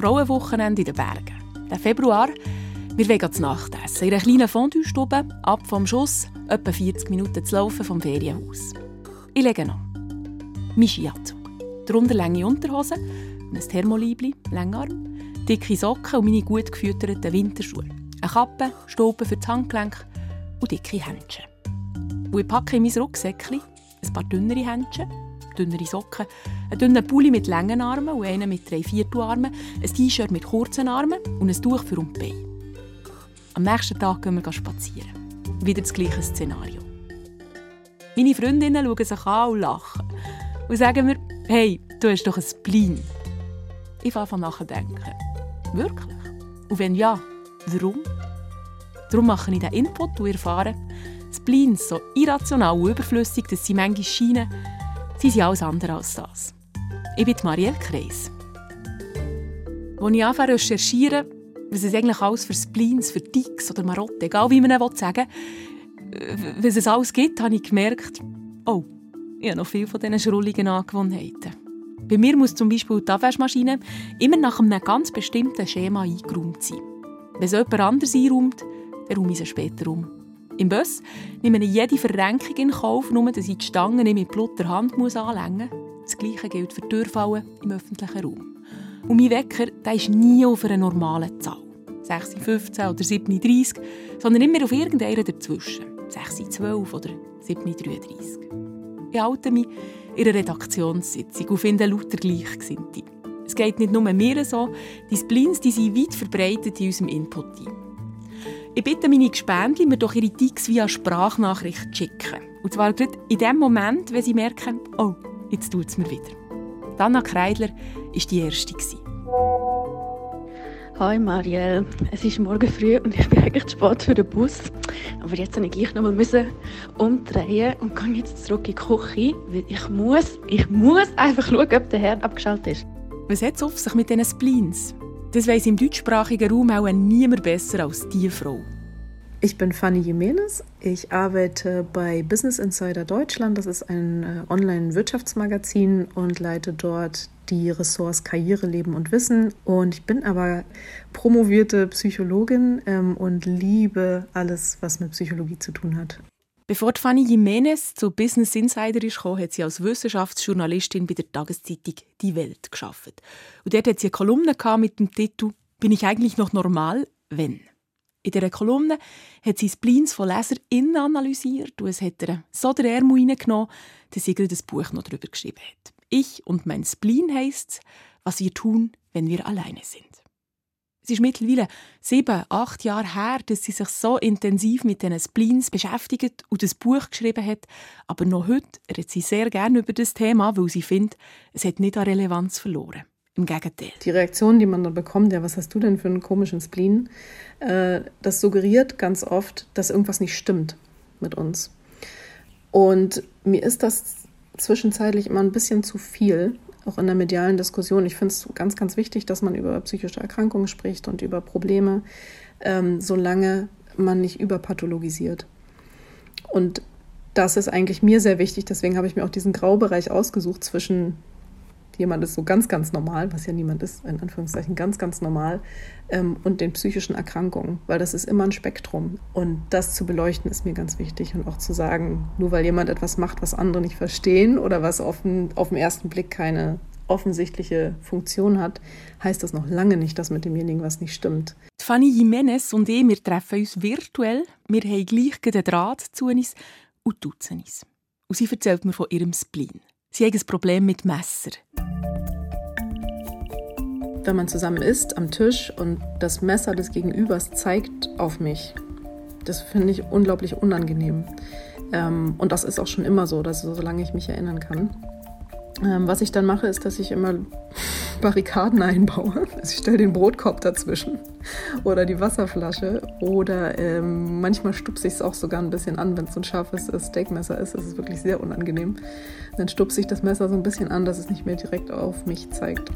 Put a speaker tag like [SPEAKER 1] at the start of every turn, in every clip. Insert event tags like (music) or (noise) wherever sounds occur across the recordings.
[SPEAKER 1] Frauenwochenende in den Bergen. Der Februar, wir wollen zu Nacht essen. In einer kleinen Fondue-Stube, ab vom Schuss, etwa 40 Minuten zu laufen vom Ferienhaus. Ich lege noch. Mein Skianzug. Darunter lange Unterhosen, ein Thermolibli, Längarm, dicke Socken und meine gut gefütterten Winterschuhe. Eine Kappe, Stolpen für das Handgelenk und dicke Händchen. Und ich packe in mein Rucksäckchen ein paar dünnere Händchen, dünnere Socken, einen dünnen Pulli mit langen Armen und einen mit drei Viertelarmen, ein T-Shirt mit kurzen Armen und ein Tuch für um die. Am nächsten Tag gehen wir spazieren. Wieder das gleiche Szenario. Meine Freundinnen schauen sich an und lachen und sagen mir, hey, du hast doch ein Spleen. Ich fange an nachzudenken. Wirklich? Und wenn ja, warum? Darum mache ich diesen Input und erfahre, Spleens so irrational und überflüssig, dass sie manchmal scheinen, sie sind alles andere als das. Ich bin Marielle Kreis. Als ich anfange zu recherchieren, was es eigentlich alles für Spleens, für Ticks oder Marotte, egal wie man es sagen will, was es alles gibt, habe ich gemerkt, oh, ich habe noch viele von diesen schrulligen Angewohnheiten. Bei mir muss zum Beispiel die Abwaschmaschine immer nach einem ganz bestimmten Schema eingeräumt sein. Wenn es jemand anders einräumt, dann räume ich sie später um. Im Bus nehme ich jede Verrenkung in Kauf, nur dass ich die Stangen nicht mit Blut der Hand anlängen muss. Das Gleiche gilt für Türfallen im öffentlichen Raum. Und mein Wecker der ist nie auf einer normalen Zahl. 6.15 oder 7.30, sondern immer auf irgendeiner dazwischen. 6.12 oder 7.33. Ich halte mich in einer Redaktionssitzung und finde lauter Gleichgesinnte. Es geht nicht nur mir so, die Spleens die sind weit verbreitet in unserem Input-Team. Ich bitte meine Gespendli, mir doch ihre Ticks via Sprachnachricht zu schicken. Und zwar gerade in dem Moment, wenn sie merken, oh, jetzt tut es mir wieder. Dana Kreidler war die Erste.
[SPEAKER 2] Hi Marielle, es ist morgen früh und ich bin eigentlich zu spät für den Bus. Aber jetzt musste ich gleich noch mal umdrehen und gehe jetzt zurück in die Küche, weil ich muss, ich muss einfach schauen, ob der Herd abgeschaltet ist.
[SPEAKER 1] Was hat es auf sich mit diesen Spleens? Das weiss im deutschsprachigen Raum auch niemand besser als diese Frau.
[SPEAKER 3] Ich bin Fanny Jimenez. Ich arbeite bei Business Insider Deutschland. Das ist ein äh, Online-Wirtschaftsmagazin und leite dort die Ressorts Karriere, Leben und Wissen. Und ich bin aber promovierte Psychologin ähm, und liebe alles, was mit Psychologie zu tun hat.
[SPEAKER 1] Bevor Fanny Jimenez zu Business Insider gekommen, hat sie als Wissenschaftsjournalistin bei der Tageszeitung Die Welt geschafft. Und dort hat sie eine Kolumne mit dem Titel «Bin ich eigentlich noch normal? Wenn?» In dieser Kolumne hat sie Spleens von LeserInnen analysiert und es hat ihr so der Ärmel reingenommen, dass sie das Buch noch darüber geschrieben hat. «Ich und mein Spleen» heisst «Was wir tun, wenn wir alleine sind». Es ist mittlerweile sieben, acht Jahre her, dass sie sich so intensiv mit diesen Spleens beschäftigt und das Buch geschrieben hat. Aber noch heute redet sie sehr gerne über das Thema, weil sie findet, es hat nicht an Relevanz verloren. Im Gegenteil.
[SPEAKER 3] Die Reaktion, die man da bekommt, ja, was hast du denn für einen komischen Spleen, äh, das suggeriert ganz oft, dass irgendwas nicht stimmt mit uns. Und mir ist das zwischenzeitlich immer ein bisschen zu viel, auch in der medialen Diskussion. Ich finde es ganz, ganz wichtig, dass man über psychische Erkrankungen spricht und über Probleme, ähm, solange man nicht überpathologisiert. Und das ist eigentlich mir sehr wichtig. Deswegen habe ich mir auch diesen Graubereich ausgesucht zwischen jemand ist so ganz, ganz normal, was ja niemand ist, in Anführungszeichen ganz, ganz normal, ähm, und den psychischen Erkrankungen, weil das ist immer ein Spektrum. Und das zu beleuchten ist mir ganz wichtig und auch zu sagen, nur weil jemand etwas macht, was andere nicht verstehen oder was auf den, auf den ersten Blick keine offensichtliche Funktion hat, heißt das noch lange nicht, dass mit demjenigen was nicht stimmt.
[SPEAKER 1] Fanny Jimenez und ich, wir treffen uns virtuell. Wir haben gleich den Draht zu uns und duzen uns. Und sie erzählt mir von ihrem Spleen. Sie haben ein Problem mit Messer.
[SPEAKER 3] Wenn man zusammen isst am Tisch und das Messer des Gegenübers zeigt auf mich, das finde ich unglaublich unangenehm. Ähm, und das ist auch schon immer so, dass, solange ich mich erinnern kann. Ähm, was ich dann mache, ist, dass ich immer Barrikaden einbaue. Also (laughs) ich stelle den Brotkorb dazwischen oder die Wasserflasche oder ähm, manchmal stupse ich es auch sogar ein bisschen an, wenn es so ein scharfes Steakmesser ist. Das ist wirklich sehr unangenehm. Dann stupse ich das Messer so ein bisschen an, dass es nicht mehr direkt auf mich zeigt.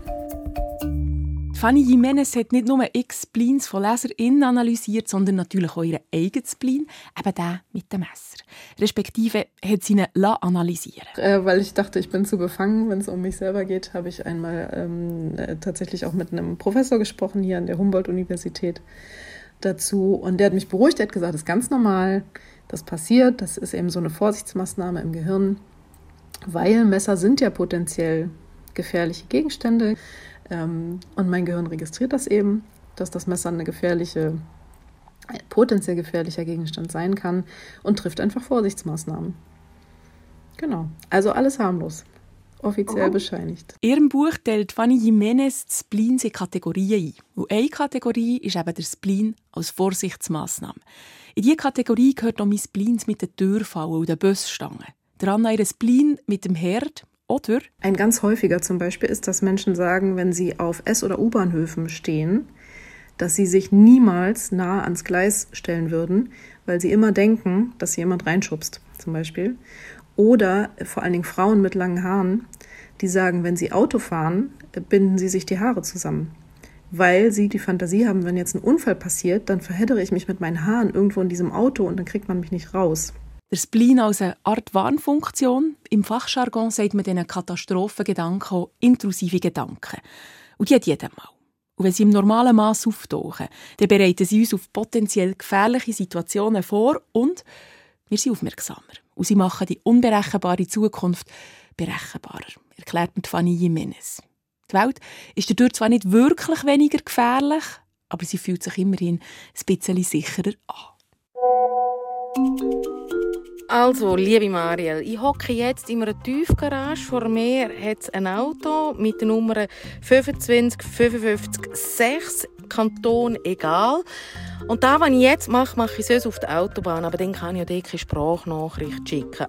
[SPEAKER 1] Fanny Jimenez hat nicht nur x Spleens von LeserInnen analysiert, sondern natürlich auch ihren eigenen Spleen, eben den mit dem Messer. Respektive hat sie ihn analysieren
[SPEAKER 3] äh, Weil ich dachte, ich bin zu befangen, wenn es um mich selber geht, habe ich einmal ähm, äh, tatsächlich auch mit einem Professor gesprochen hier an der Humboldt-Universität dazu. Und der hat mich beruhigt, er hat gesagt, das ist ganz normal, das passiert, das ist eben so eine Vorsichtsmaßnahme im Gehirn, weil Messer sind ja potenziell gefährliche Gegenstände. Ähm, und mein Gehirn registriert das eben, dass das Messer eine gefährliche, ein potenziell gefährlicher Gegenstand sein kann und trifft einfach Vorsichtsmaßnahmen. Genau, also alles harmlos. Offiziell bescheinigt.
[SPEAKER 1] In ihrem Buch teilt Fanny Jimenez die Spleens in Kategorien ein. Und eine Kategorie ist eben der Spleen als Vorsichtsmaßnahme. In diese Kategorie gehört auch mein Spleens mit den Türfallen und den Busstangen. Der Anna ihre Spleen mit dem Herd oder?
[SPEAKER 3] Ein ganz häufiger zum Beispiel ist, dass Menschen sagen, wenn sie auf S- oder U-Bahnhöfen stehen, dass sie sich niemals nah ans Gleis stellen würden, weil sie immer denken, dass jemand reinschubst, zum Beispiel. Oder vor allen Dingen Frauen mit langen Haaren, die sagen, wenn sie Auto fahren, binden sie sich die Haare zusammen. Weil sie die Fantasie haben, wenn jetzt ein Unfall passiert, dann verheddere ich mich mit meinen Haaren irgendwo in diesem Auto und dann kriegt man mich nicht raus.
[SPEAKER 1] Der Spleen als eine Art Warnfunktion. Im Fachjargon sagt man diesen Katastrophengedanken auch intrusive Gedanken. Und die hat jeder mal. Und wenn sie im normalen Maß auftauchen, dann bereiten sie uns auf potenziell gefährliche Situationen vor und wir sind aufmerksamer. Und sie machen die unberechenbare Zukunft berechenbarer, erklärt Fanny Jimenez. Die Welt ist dadurch zwar nicht wirklich weniger gefährlich, aber sie fühlt sich immerhin ein bisschen sicherer an.
[SPEAKER 4] Also, liebe Mariel, ich hocke jetzt in einer Tiefgarage. Vor mir hat es ein Auto mit der Nummer 25 55 6, Kanton egal. Und da, was ich jetzt mache, mache ich es auf der Autobahn, aber dann kann ich ja keine Sprachnachricht schicken.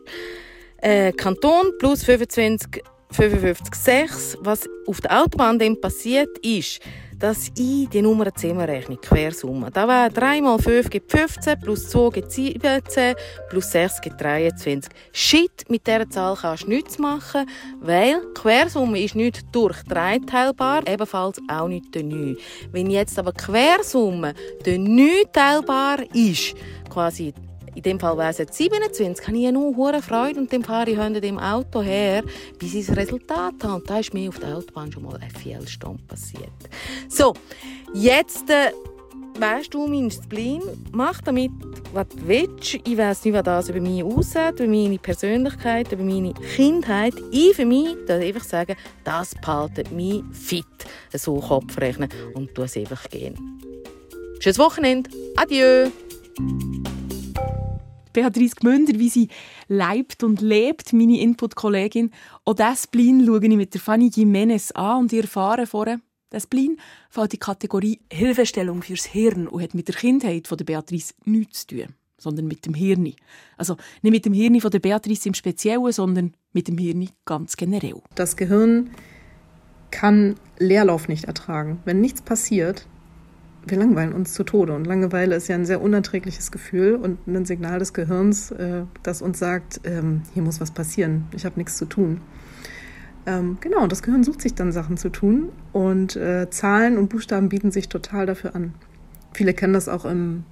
[SPEAKER 4] Äh, Kanton plus 25 55 6. Was auf der Autobahn dann passiert ist, dass ich die Nummer zusammenrechne, Quersumme. Da wäre 3 mal 5 gibt 15, plus 2 gibt 17, plus 6 gibt 23. Shit, mit dieser Zahl kannst du nichts machen, weil Quersumme ist nicht durch 3 teilbar, ebenfalls auch nicht durch 9. Wenn jetzt aber Quersumme durch 9 teilbar ist, quasi in dem Fall wäre es jetzt 27, habe ich nur hohe Freude und dann fahre ich hinter dem Auto her, bis ich das Resultat habe. Und da ist mir auf der Autobahn schon mal eine Fehlstunde passiert. So, jetzt äh, weißt du mein Spleen. Mach damit, was du willst. Ich weiß nicht, was das über mich aussieht, über meine Persönlichkeit, über meine Kindheit. Ich für mich darf einfach sagen, das behaltet mich fit. So Kopf rechnen und tu es einfach gehen. Schönes Wochenende. Adieu.
[SPEAKER 1] Beatrice Gmünder, wie sie lebt und lebt, meine Input-Kollegin. Auch das Spleen schaue ich mit der Fanny Jimenez an und ich erfahre vorher, das Spleen fällt in die Kategorie Hilfestellung fürs Hirn und hat mit der Kindheit von der Beatrice nichts zu tun, sondern mit dem Hirn. Also nicht mit dem Hirn von der Beatrice im Speziellen, sondern mit dem Hirn ganz generell.
[SPEAKER 3] Das Gehirn kann Leerlauf nicht ertragen. Wenn nichts passiert, wir langweilen uns zu Tode. Und Langeweile ist ja ein sehr unerträgliches Gefühl und ein Signal des Gehirns, äh, das uns sagt, ähm, hier muss was passieren, ich habe nichts zu tun. Ähm, genau, und das Gehirn sucht sich dann Sachen zu tun und äh, Zahlen und Buchstaben bieten sich total dafür an. Viele kennen das auch im,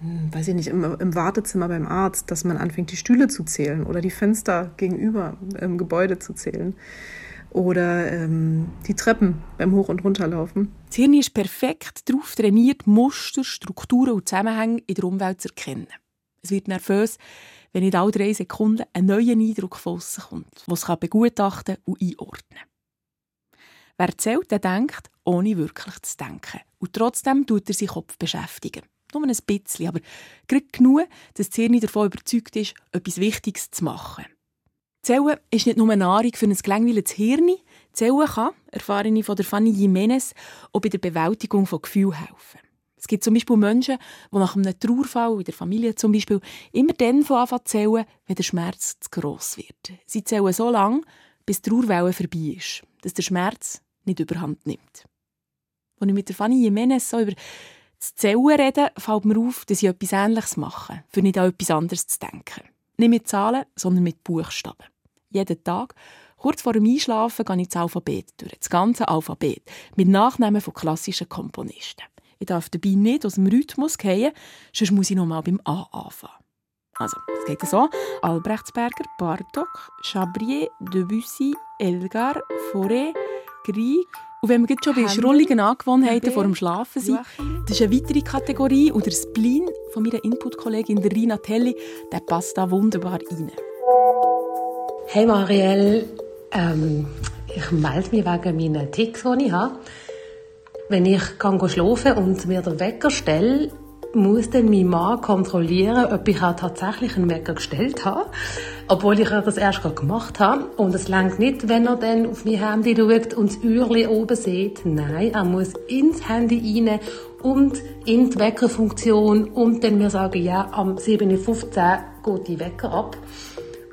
[SPEAKER 3] hm, weiß ich nicht, im, im Wartezimmer beim Arzt, dass man anfängt, die Stühle zu zählen oder die Fenster gegenüber im Gebäude zu zählen oder ähm, die Treppen beim Hoch- und Runterlaufen.
[SPEAKER 1] Das Hirn ist perfekt darauf trainiert, Muster, Strukturen und Zusammenhänge in der Umwelt zu erkennen. Es wird nervös, wenn nicht alle drei Sekunden ein neuer Eindruck außen kommt, den es begutachten und einordnen. Wer zählt, der denkt, ohne wirklich zu denken. Und trotzdem tut er sich Kopf beschäftigen. Nur ein bisschen, aber gerade genug, dass das Hirn davon überzeugt ist, etwas Wichtiges zu machen. Zellen ist nicht nur Nahrung für ein gelangweiltes Hirn. Zellen kann, erfahre ich von der Fanny Jimenez, auch bei der Bewältigung von Gefühlen helfen. Es gibt zum Beispiel Menschen, die nach einem Trauerfall, in der Familie zum Beispiel, immer dann von anfangen zu zählen, wenn der Schmerz zu gross wird. Sie zählen so lange, bis die Trauerwelle vorbei ist, dass der Schmerz nicht überhand nimmt. Als ich mit der Fanny Jimenez so über das Zählen rede, fällt mir auf, dass ich etwas Ähnliches mache, für nicht an etwas anderes zu denken. Nicht mit Zahlen, sondern mit Buchstaben. Jeden Tag Kurz vor dem Einschlafen gehe ich das Alphabet durch, das ganze Alphabet, mit Nachnamen von klassischen Komponisten. Ich darf dabei nicht aus dem Rhythmus gehen, sonst muss ich nochmal beim A anfangen. Also, es geht so. Albrechtsberger, Bartok, Chabrier, Debussy, Elgar, Fauré, Grieg. Und wenn wir jetzt schon bei schrulligen Angewohnheiten vor dem Schlafen sind, das ist eine weitere Kategorie und der Spleen von meiner Input-Kollegin Rina Telli, der passt da wunderbar rein.
[SPEAKER 5] Hey Marielle, ähm, ich melde mich wegen meinen Ticks, die ich habe. Wenn ich schlafen und mir den Wecker stelle, muss dann mein Mann kontrollieren, ob ich tatsächlich einen Wecker gestellt habe, obwohl ich das erst gerade gemacht habe. Und es längt nicht, wenn er dann auf mein Handy schaut und das Uhrli oben sieht. Nein, er muss ins Handy rein und in die Weckerfunktion und dann mir sagen, ja, am 7.15 Uhr geht die Wecker ab.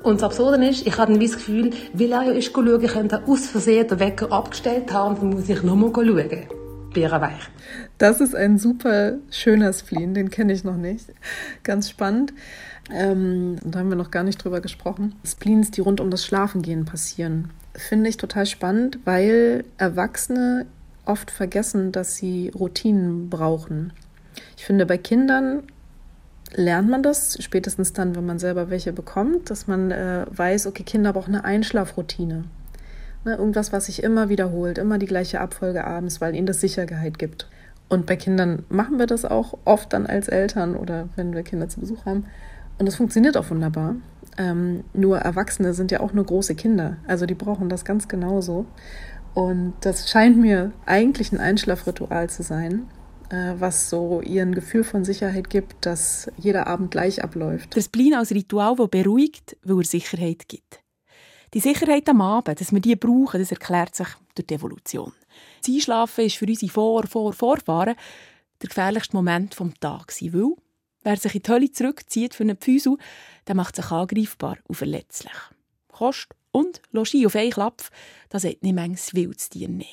[SPEAKER 5] Und das Absurde ist, ich habe das Gefühl, weil er ja ist schauen, ich könnte aus Versehen den Wecker abgestellt haben, dann muss ich nochmal schauen. Bärenweich.
[SPEAKER 3] Das ist ein super schöner Spleen, den kenne ich noch nicht. Ganz spannend. Ähm, da haben wir noch gar nicht drüber gesprochen. Spleens, die rund um das Schlafengehen passieren, finde ich total spannend, weil Erwachsene oft vergessen, dass sie Routinen brauchen. Ich finde, bei Kindern lernt man das, spätestens dann, wenn man selber welche bekommt, dass man äh, weiß, okay, Kinder brauchen eine Einschlafroutine. Ne, irgendwas, was sich immer wiederholt, immer die gleiche Abfolge abends, weil ihnen das Sicherheit gibt. Und bei Kindern machen wir das auch oft dann als Eltern oder wenn wir Kinder zu Besuch haben. Und das funktioniert auch wunderbar. Ähm, nur Erwachsene sind ja auch nur große Kinder. Also die brauchen das ganz genauso. Und das scheint mir eigentlich ein Einschlafritual zu sein, äh, was so ihren Gefühl von Sicherheit gibt, dass jeder Abend gleich abläuft.
[SPEAKER 1] Das Spleen als Ritual, das beruhigt, weil er Sicherheit gibt. Die Sicherheit am Abend, dass wir die brauchen, das erklärt sich durch die Evolution. Das Einschlafen ist für unsere Vor-, Vor-, Vorfahren der gefährlichste Moment des Tages, weil wer sich in die Hölle zurückzieht für einen Pfusel, der macht sich angreifbar und verletzlich. Kost und Logis auf einen Klapf, das hat nicht manches Wildstier Nein.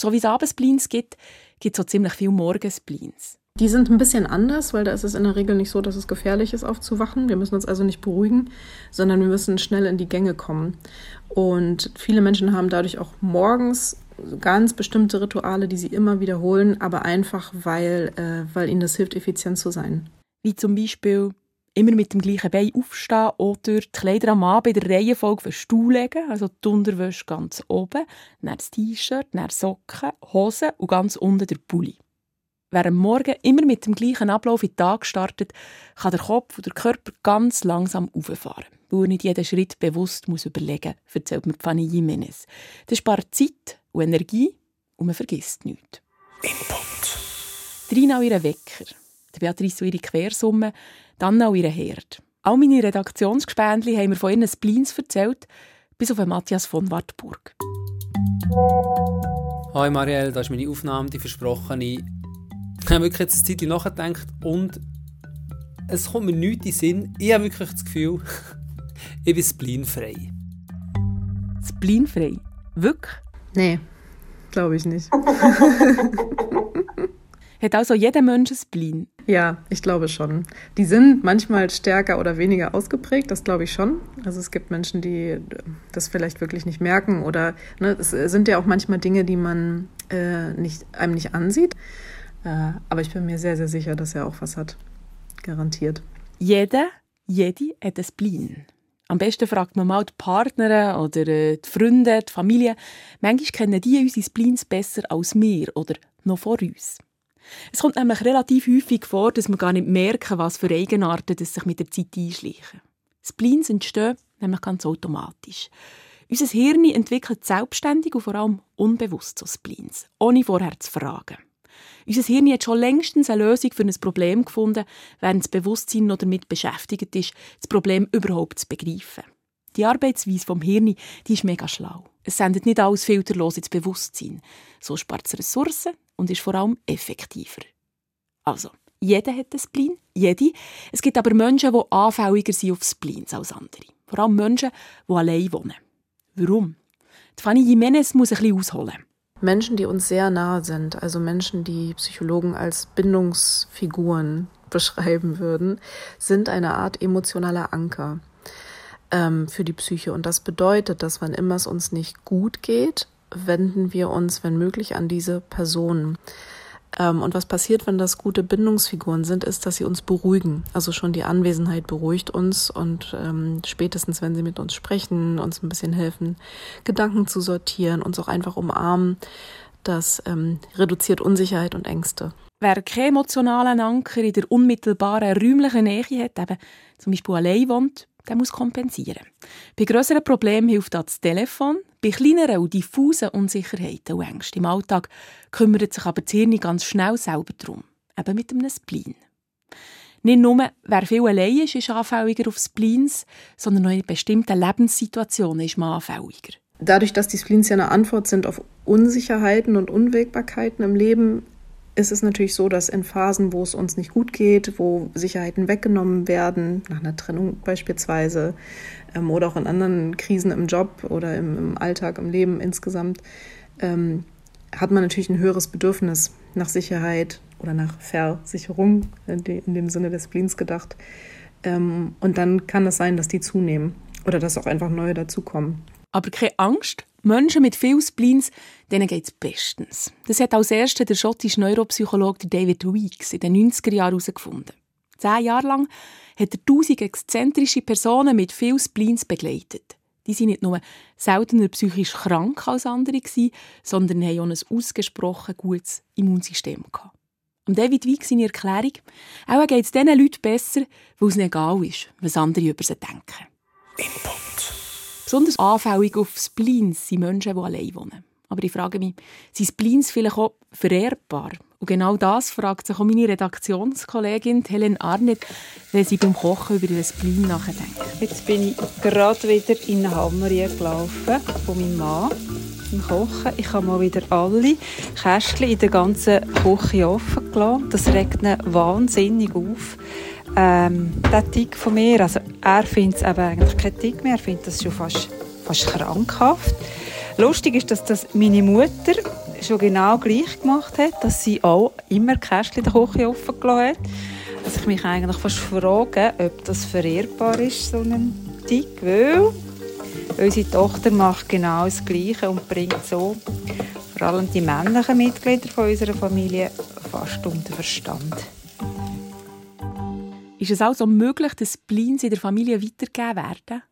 [SPEAKER 1] So wie es Abendsplins gibt, gibt es auch ziemlich viele Morgensplins.
[SPEAKER 3] Die sind ein bisschen anders, weil da ist es in der Regel nicht so, dass es gefährlich ist, aufzuwachen. Wir müssen uns also nicht beruhigen, sondern wir müssen schnell in die Gänge kommen. Und viele Menschen haben dadurch auch morgens ganz bestimmte Rituale, die sie immer wiederholen, aber einfach, weil, äh, weil ihnen das hilft, effizient zu sein.
[SPEAKER 1] Wie zum Beispiel immer mit dem gleichen Bein aufstehen oder die Kleider am Abend in der Reihenfolge auf den Stuhl legen, also die Unterwäsche ganz oben, dann das T-Shirt, dann Socken, Hosen und ganz unten der Pulli. Wer am Morgen immer mit dem gleichen Ablauf in den Tag startet, kann der Kopf und der Körper ganz langsam auffahren, weil er nicht jeden Schritt bewusst muss überlegen muss, erzählt mir Fanny Jimenez. Das spart Zeit und Energie und man vergisst nichts. Input. Drei auch ihren Wecker, Beatrice ihre Quersumme, dann auch ihren Herd. All meine Redaktionsgespendli haben mir von ihren Spleens erzählt, bis auf Matthias von Wartburg.
[SPEAKER 6] Hi Marielle, das ist meine Aufnahme, die versprochene ich habe wirklich jetzt eine Zeit nachgedacht und es kommt mir nichts in den Sinn. Ich habe wirklich das Gefühl, (laughs) ich bin spleenfrei.
[SPEAKER 1] Spleenfrei? Wirklich?
[SPEAKER 3] Nee, glaube ich nicht. (laughs)
[SPEAKER 1] Hat also jeder Mensch ein Spleen?
[SPEAKER 3] Ja, ich glaube schon. Die sind manchmal stärker oder weniger ausgeprägt, das glaube ich schon. Also es gibt Menschen, die das vielleicht wirklich nicht merken oder ne, es sind ja auch manchmal Dinge, die man äh, nicht, einem nicht ansieht. Äh, aber ich bin mir sehr, sehr sicher, dass er auch was hat. Garantiert.
[SPEAKER 1] Jeder, jede hat ein Spleen. Am besten fragt man mal die Partner oder äh, die Freunde, die Familie. Manchmal kennen die unsere Spleens besser als wir oder noch vor uns. Es kommt nämlich relativ häufig vor, dass wir gar nicht merken, was für Eigenarten das sich mit der Zeit einschleichen. Spleens entstehen nämlich ganz automatisch. Unser Hirn entwickelt selbstständig und vor allem unbewusst so Spleens, ohne vorher zu fragen. Unser Hirn hat schon längstens eine Lösung für ein Problem gefunden, während das Bewusstsein noch damit beschäftigt ist, das Problem überhaupt zu begreifen. Die Arbeitsweise vom Hirn die ist mega schlau. Es sendet nicht alles filterlos ins Bewusstsein. So spart es Ressourcen und ist vor allem effektiver. Also, jeder hat ein Spleen, jede. Es gibt aber Menschen, die anfälliger sind auf Spleens als andere. Vor allem Menschen, die allein wohnen. Warum? Die Fanny Jimenez muss ein bisschen ausholen.
[SPEAKER 3] Menschen, die uns sehr nahe sind, also Menschen, die Psychologen als Bindungsfiguren (laughs) beschreiben würden, sind eine Art emotionaler Anker. ähm, für die Psyche. Und das bedeutet, dass wann immer es uns nicht gut geht, wenden wir uns, wenn möglich, an diese Personen. Ähm, und was passiert, wenn das gute Bindungsfiguren sind, ist, dass sie uns beruhigen. Also schon die Anwesenheit beruhigt uns und ähm, spätestens, wenn sie mit uns sprechen, uns ein bisschen helfen, Gedanken zu sortieren, uns auch einfach umarmen, das ähm, reduziert Unsicherheit und Ängste.
[SPEAKER 1] Wer keinen emotionalen Anker in der unmittelbaren räumlichen Nähe hat, eben zum Beispiel allein wohnt, der muss kompensieren. Bei grösseren Problemen hilft das Telefon. Bei kleineren und diffusen Unsicherheiten und Ängsten im Alltag kümmert sich aber das Hirn ganz schnell selber darum. Eben mit einem Spleen. Nicht nur, wer viel allein ist, ist anfälliger auf Spleens, sondern auch in bestimmten Lebenssituationen ist man anfälliger.
[SPEAKER 3] Dadurch, dass die Spleens ja eine Antwort sind auf Unsicherheiten und Unwägbarkeiten im Leben, ist es natürlich so, dass in Phasen, wo es uns nicht gut geht, wo Sicherheiten weggenommen werden, nach einer Trennung beispielsweise, ähm, oder auch in anderen Krisen im Job oder im, im Alltag, im Leben insgesamt, ähm, hat man natürlich ein höheres Bedürfnis nach Sicherheit oder nach Versicherung, in, dem Sinne des Spleens gedacht. Ähm, und dann kann es sein, dass die zunehmen oder dass auch einfach neue dazukommen.
[SPEAKER 1] Aber keine Angst, Menschen mit viel Spleens, denen geht es bestens. Das hat als erster der schottische Neuropsychologe David Weeks in den 90er Jahren herausgefunden. Zehn Jahre lang hat er tausend exzentrische Personen mit viel Spleens begleitet. Die sind nicht nur seltener psychisch krank als andere, sondern haben auch ein ausgesprochen gutes Immunsystem. Und David Weeks seine Erklärung, auch geht es diesen Leuten besser, weil es egal ist, was andere über sie denken. Input. Besonders anfällig auf Spleens sind Menschen, die allein wohnen. Aber ich frage mich, sind Spleens vielleicht auch vererbbar? Und genau das fragt sich auch meine Redaktionskollegin Helen Arnett, wenn sie beim Kochen über ihren Spleen nachdenkt.
[SPEAKER 7] Jetzt bin ich gerade wieder in eine Hammerie gelaufen von meinem Mann beim Kochen. Ich habe mal wieder alle Kästchen in der ganzen Küche offen gelassen. Das regt ihn wahnsinnig auf ähm, der Tick von mir. Also er findet es eigentlich kein Tick mehr, er findet das schon fast, fast krankhaft. Lustig ist, dass das meine Mutter schon genau gleich gemacht hat, dass sie auch immer Kästchen der Küche offen gelassen hat. Dass ich mich eigentlich fast frage, ob das verehrbar ist, so ein Tick, weil unsere Tochter macht genau das Gleiche und bringt so vor allem die männlichen Mitglieder von unserer Familie fast unter Verstand.
[SPEAKER 1] Ist es also möglich, dass Spleens in der Familie weitergegeben werden?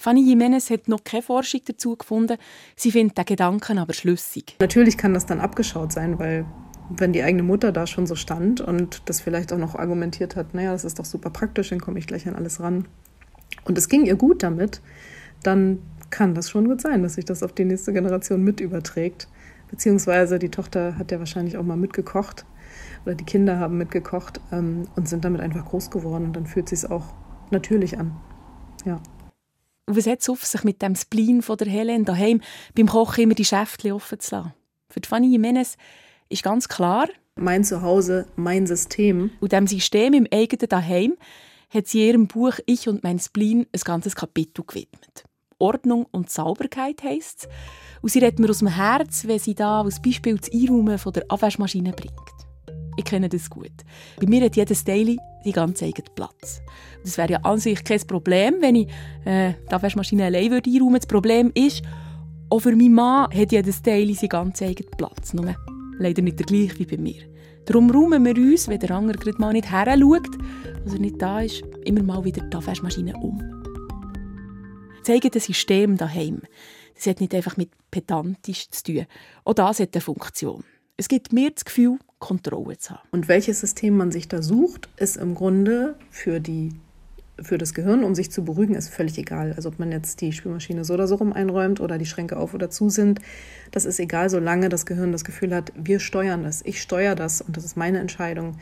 [SPEAKER 1] Fanny Jimenez hat noch keine Forschung dazu gefunden. Sie findet den Gedanken aber schlüssig.
[SPEAKER 3] Natürlich kann das dann abgeschaut sein, weil wenn die eigene Mutter da schon so stand und das vielleicht auch noch argumentiert hat, naja, das ist doch super praktisch, dann komme ich gleich an alles ran. Und es ging ihr gut damit, dann kann das schon gut sein, dass sich das auf die nächste Generation mit überträgt. Beziehungsweise die Tochter hat ja wahrscheinlich auch mal mitgekocht oder die Kinder haben mitgekocht ähm, und sind damit einfach groß geworden. Und dann fühlt es sich auch natürlich an. Ja.
[SPEAKER 1] Und was hat es auf sich mit dem Spleen von der Helen daheim beim Kochen immer die Schäftchen offen zu lassen? Für die Fanny Jimenez ist ganz klar,
[SPEAKER 3] mein Zuhause, mein System.
[SPEAKER 1] Und dem System im eigenen Daheim hat sie ihrem Buch Ich und mein Spleen ein ganzes Kapitel gewidmet. Ordnung und Sauberkeit heisst es. Und sie redet mir aus dem Herz, wenn sie da als Beispiel das Einräumen von der Abwaschmaschine bringt. Ich kenne das gut. Bei mir hat jedes Daily die ganze eigene Platz. Das wäre ja an sich kein Problem, wenn ich äh, die Abwaschmaschine allein würde einräumen. Das Problem ist, auch für meinen Mann hat jedes Daily seinen ganz eigenen Platz. Nur leider nicht der gleiche wie bei mir. Darum räumen wir uns, wenn der andere gerade mal nicht her schaut, also nicht da ist, immer mal wieder die Abwaschmaschine um. Das System daheim. Das hat nicht einfach mit pedantisch zu tun. Auch das hat eine Funktion. Es gibt mir das Gefühl, Kontrolle zu haben.
[SPEAKER 3] Und welches System man sich da sucht, ist im Grunde für die für das Gehirn, um sich zu beruhigen, ist völlig egal. Also ob man jetzt die Spülmaschine so oder so rum einräumt oder die Schränke auf oder zu sind, das ist egal, solange das Gehirn das Gefühl hat, wir steuern das, ich steuere das und das ist meine Entscheidung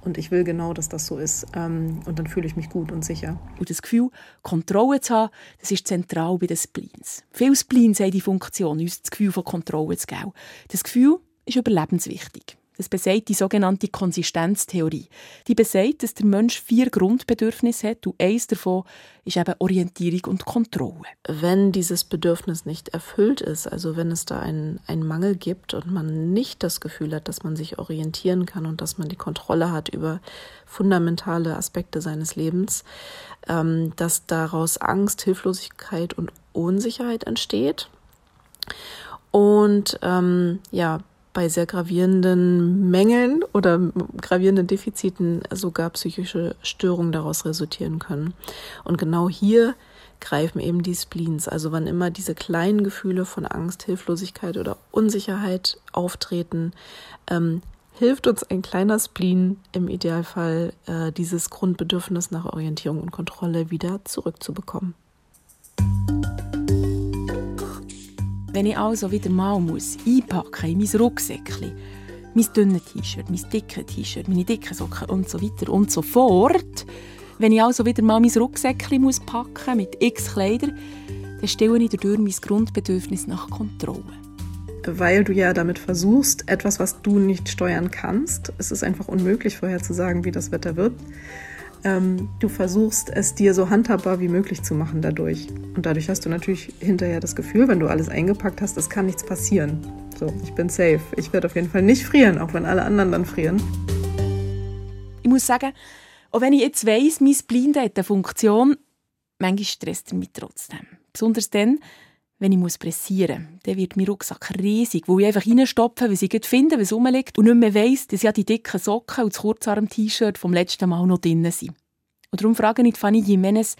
[SPEAKER 3] und ich will genau, dass das so ist. Ähm, und dann fühle ich mich gut und sicher.
[SPEAKER 1] Und das Gefühl, Kontrolle zu haben, das ist zentral bei den Spleens. Viele Spleens haben die Funktion, uns das Gefühl von Kontrolle zu geben. Das Gefühl ist überlebenswichtig. Das besagt die sogenannte Konsistenztheorie. Die besagt, dass der Mensch vier Grundbedürfnisse hat und eines davon ist eben Orientierung und Kontrolle.
[SPEAKER 3] Wenn dieses Bedürfnis nicht erfüllt ist, also wenn es da einen, einen Mangel gibt und man nicht das Gefühl hat, dass man sich orientieren kann und dass man die Kontrolle hat über fundamentale Aspekte seines Lebens, ähm, dass daraus Angst, Hilflosigkeit und Unsicherheit entsteht. Und ähm, ja, bei sehr gravierenden Mängeln oder gravierenden Defiziten sogar psychische Störungen daraus resultieren können. Und genau hier greifen eben die Spleens. Also wann immer diese kleinen Gefühle von Angst, Hilflosigkeit oder Unsicherheit auftreten, ähm, hilft uns ein kleiner Spleen im Idealfall, äh, dieses Grundbedürfnis nach Orientierung und Kontrolle wieder zurückzubekommen.
[SPEAKER 1] Wenn ich also wieder mal muss einpacken in mein Rucksäckchen, mein dünnes T-Shirt, mein dickes T-Shirt, meine dicken Socken und so weiter und so fort, wenn ich also wieder mal mein Rucksäckchen muss packen mit x Kleidern, dann stelle ich dadurch mein Grundbedürfnis nach Kontrolle.
[SPEAKER 3] Weil du ja damit versuchst, etwas, was du nicht steuern kannst, es ist einfach unmöglich vorherzusagen, wie das Wetter wird, ähm, du versuchst es dir so handhabbar wie möglich zu machen dadurch. Und dadurch hast du natürlich hinterher das Gefühl, wenn du alles eingepackt hast, es kann nichts passieren. So, ich bin safe. Ich werde auf jeden Fall nicht frieren, auch wenn alle anderen dann frieren.
[SPEAKER 1] Ich muss sagen, auch wenn ich jetzt weiss, mein Blind hat eine Funktion, manchmal stresst er mich trotzdem. Besonders dann, wenn ich muss pressieren muss. Dann wird mein Rucksack riesig, wo ich einfach reinstopfe, weil ich finde, was rumliegt und nicht mehr weiss, dass ja die dicken Socken und das Kurzarm-T-Shirt vom letzten Mal noch drin sind. Und darum frage ich Fanny Jimenez,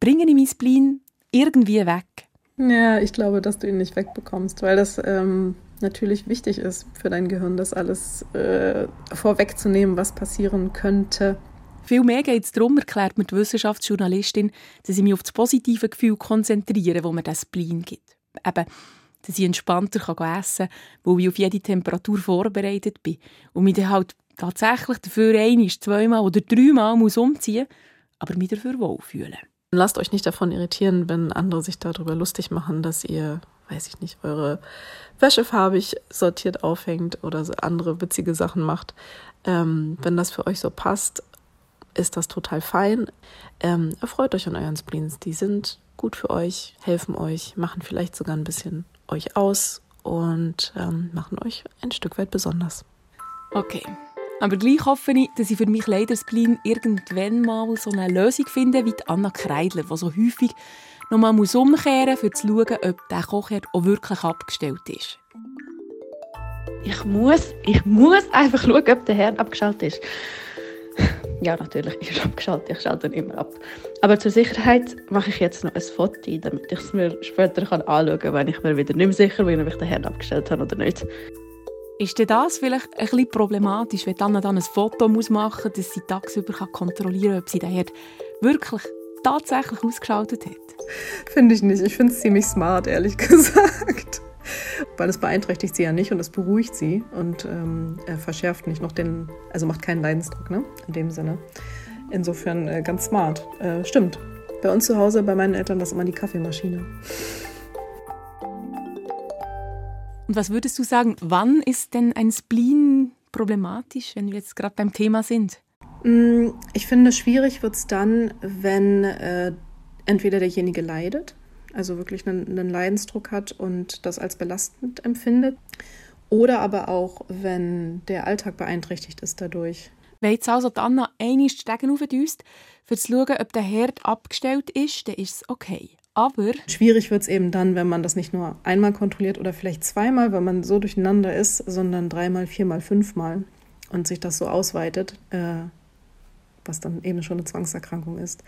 [SPEAKER 1] bringe ich mein Spleen irgendwie weg?
[SPEAKER 3] Ja, ich glaube, dass du ihn nicht wegbekommst, weil das ähm, natürlich wichtig ist für dein Gehirn, das alles äh, vorwegzunehmen, was passieren könnte.
[SPEAKER 1] Viel mehr geht es darum, erklärt mir die Wissenschaftsjournalistin, dass ich mich auf das positive Gefühl konzentriere, wo mir das Spleen gibt. Eben, dass ich entspannter kann essen kann, weil ich auf jede Temperatur vorbereitet bin und mich dann halt tatsächlich dafür einmal, zweimal oder dreimal muss umziehen aber mich dafür wohlfühlen.
[SPEAKER 3] Lasst euch nicht davon irritieren, wenn andere sich darüber lustig machen, dass ihr, weiß ich nicht, eure Wäsche farbig sortiert aufhängt oder andere witzige Sachen macht. Ähm, wenn das für euch so passt, ist das total fein. Ähm, erfreut euch an euren Spleens. Die sind gut für euch, helfen euch, machen vielleicht sogar ein bisschen euch aus und ähm, machen euch ein Stück weit besonders.
[SPEAKER 1] Okay. Aber gleich hoffe ich, dass ich für mich leider Spleen irgendwann mal so eine Lösung finde wie die Anna Kreidler, die so häufig nochmal muss umkehren muss, um zu schauen, ob der Kochherd auch wirklich abgestellt ist.
[SPEAKER 2] Ich muss, ich muss einfach schauen, ob der Herd abgestellt ist. Ja, natürlich ist er abgeschaltet. Ich schalte ihn immer ab. Aber zur Sicherheit mache ich jetzt noch ein Foto, damit ich es mir später anschauen kann, wenn ich mir wieder nicht mehr sicher bin, ob ich den Herd abgestellt habe oder nicht.
[SPEAKER 1] Ist denn das vielleicht ein bisschen problematisch, wenn Anna dann ein Foto machen muss, dass sie tagsüber kontrollieren kann, ob sie den Herd wirklich tatsächlich ausgeschaltet hat?
[SPEAKER 3] Finde ich nicht. Ich finde es ziemlich smart, ehrlich (laughs) gesagt. Weil es beeinträchtigt sie ja nicht und es beruhigt sie und ähm, verschärft nicht noch den, also macht keinen Leidensdruck, ne? In dem Sinne. Insofern äh, ganz smart. Äh, stimmt. Bei uns zu Hause, bei meinen Eltern, das ist immer die Kaffeemaschine.
[SPEAKER 1] Und was würdest du sagen, wann ist denn ein Spleen problematisch, wenn wir jetzt gerade beim Thema sind?
[SPEAKER 3] Mm, ich finde, schwierig wird es dann, wenn äh, entweder derjenige leidet also wirklich einen, einen Leidensdruck hat und das als belastend empfindet. Oder aber auch, wenn der Alltag beeinträchtigt ist dadurch.
[SPEAKER 1] Wenn jetzt also die Anna einmal Stegen aufdüst, um zu schauen, ob der Herd abgestellt ist, dann ist es okay. Aber
[SPEAKER 3] schwierig wird es eben dann, wenn man das nicht nur einmal kontrolliert oder vielleicht zweimal, weil man so durcheinander ist, sondern dreimal, viermal, fünfmal und sich das so ausweitet, äh, was dann eben schon eine Zwangserkrankung ist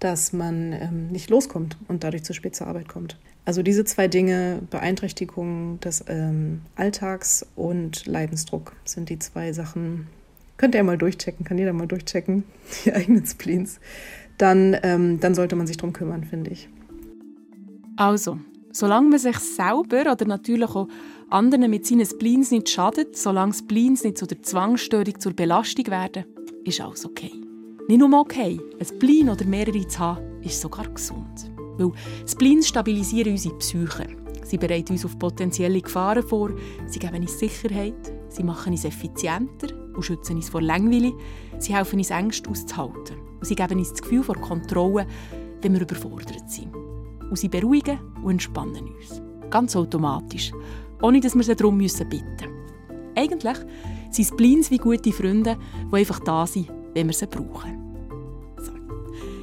[SPEAKER 3] dass man ähm, nicht loskommt und dadurch zu spät zur Arbeit kommt. Also diese zwei Dinge, Beeinträchtigung des ähm, Alltags und Leidensdruck, sind die zwei Sachen. Könnt ihr mal durchchecken, kann jeder mal durchchecken, (laughs) die eigenen Spleens. Dann, ähm, dann sollte man sich darum kümmern, finde ich.
[SPEAKER 1] Also, solange man sich selber oder natürlich auch anderen mit seinen Spleens nicht schadet, solange Spleens nicht zu der Zwangsstörung, zur Belastung werden, ist alles okay. Nicht nur okay, ein Spleen oder mehrere zu haben, ist sogar gesund. Weil Spleens stabilisieren unsere Psyche. Sie bereiten uns auf potenzielle Gefahren vor, sie geben uns Sicherheit, sie machen uns effizienter und schützen uns vor Langweile, sie helfen uns Ängste auszuhalten und sie geben uns das Gefühl vor Kontrolle, wenn wir überfordert sind. Und sie beruhigen und entspannen uns. Ganz automatisch, ohne dass wir sie darum bitten müssen. Eigentlich sind Spleens wie gute Freunde, die einfach da sind, wenn wir sie brauchen.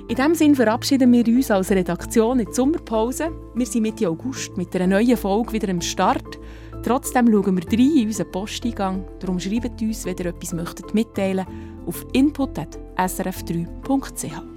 [SPEAKER 1] In diesem Sinne verabschieden wir uns als Redaktion in die Sommerpause. Wir sind Mitte August mit einer neuen Folge wieder am Start. Trotzdem schauen wir rein in unseren Posteingang. Darum schreibt uns, wenn ihr etwas möchtet mitteilen auf input.srf3.ch.